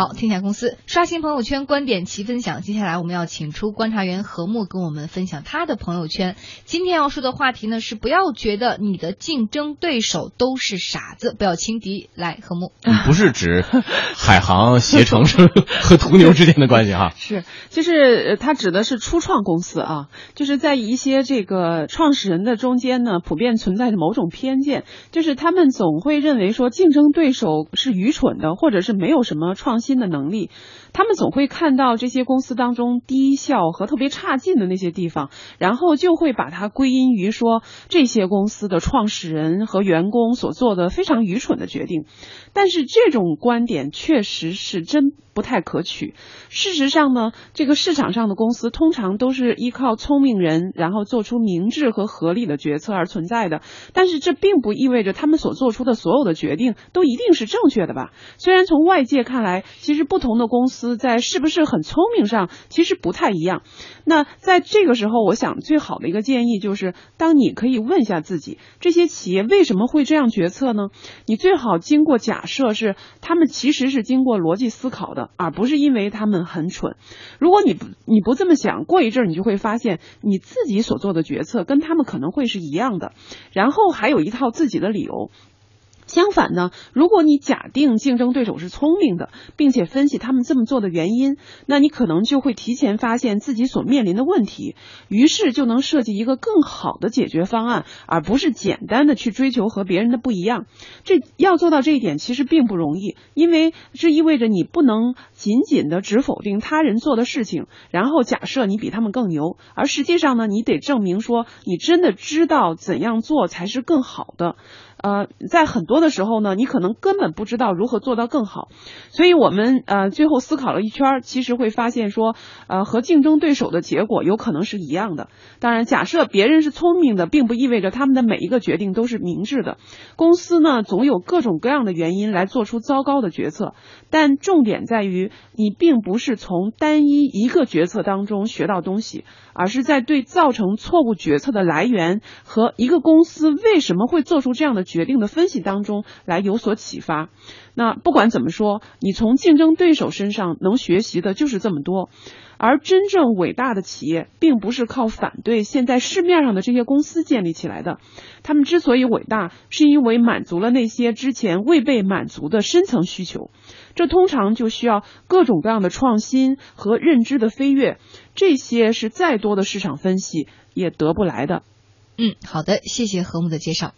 好，天下公司刷新朋友圈观点齐分享。接下来我们要请出观察员何木跟我们分享他的朋友圈。今天要说的话题呢是不要觉得你的竞争对手都是傻子，不要轻敌。来，何木，不是指 海航、携程是和途牛之间的关系哈？是，就是他指的是初创公司啊，就是在一些这个创始人的中间呢，普遍存在着某种偏见，就是他们总会认为说竞争对手是愚蠢的，或者是没有什么创新新的能力。他们总会看到这些公司当中低效和特别差劲的那些地方，然后就会把它归因于说这些公司的创始人和员工所做的非常愚蠢的决定。但是这种观点确实是真不太可取。事实上呢，这个市场上的公司通常都是依靠聪明人，然后做出明智和合理的决策而存在的。但是这并不意味着他们所做出的所有的决定都一定是正确的吧？虽然从外界看来，其实不同的公司在是不是很聪明上其实不太一样。那在这个时候，我想最好的一个建议就是，当你可以问一下自己，这些企业为什么会这样决策呢？你最好经过假设是他们其实是经过逻辑思考的，而不是因为他们很蠢。如果你不你不这么想，过一阵儿你就会发现你自己所做的决策跟他们可能会是一样的，然后还有一套自己的理由。相反呢，如果你假定竞争对手是聪明的，并且分析他们这么做的原因，那你可能就会提前发现自己所面临的问题，于是就能设计一个更好的解决方案，而不是简单的去追求和别人的不一样。这要做到这一点其实并不容易，因为这意味着你不能仅仅的只否定他人做的事情，然后假设你比他们更牛，而实际上呢，你得证明说你真的知道怎样做才是更好的。呃，在很多的时候呢，你可能根本不知道如何做到更好，所以我们呃最后思考了一圈，其实会发现说，呃和竞争对手的结果有可能是一样的。当然，假设别人是聪明的，并不意味着他们的每一个决定都是明智的。公司呢，总有各种各样的原因来做出糟糕的决策，但重点在于你并不是从单一一个决策当中学到东西，而是在对造成错误决策的来源和一个公司为什么会做出这样的。决定的分析当中中来有所启发。那不管怎么说，你从竞争对手身上能学习的就是这么多。而真正伟大的企业，并不是靠反对现在市面上的这些公司建立起来的。他们之所以伟大，是因为满足了那些之前未被满足的深层需求。这通常就需要各种各样的创新和认知的飞跃。这些是再多的市场分析也得不来的。嗯，好的，谢谢何木的介绍。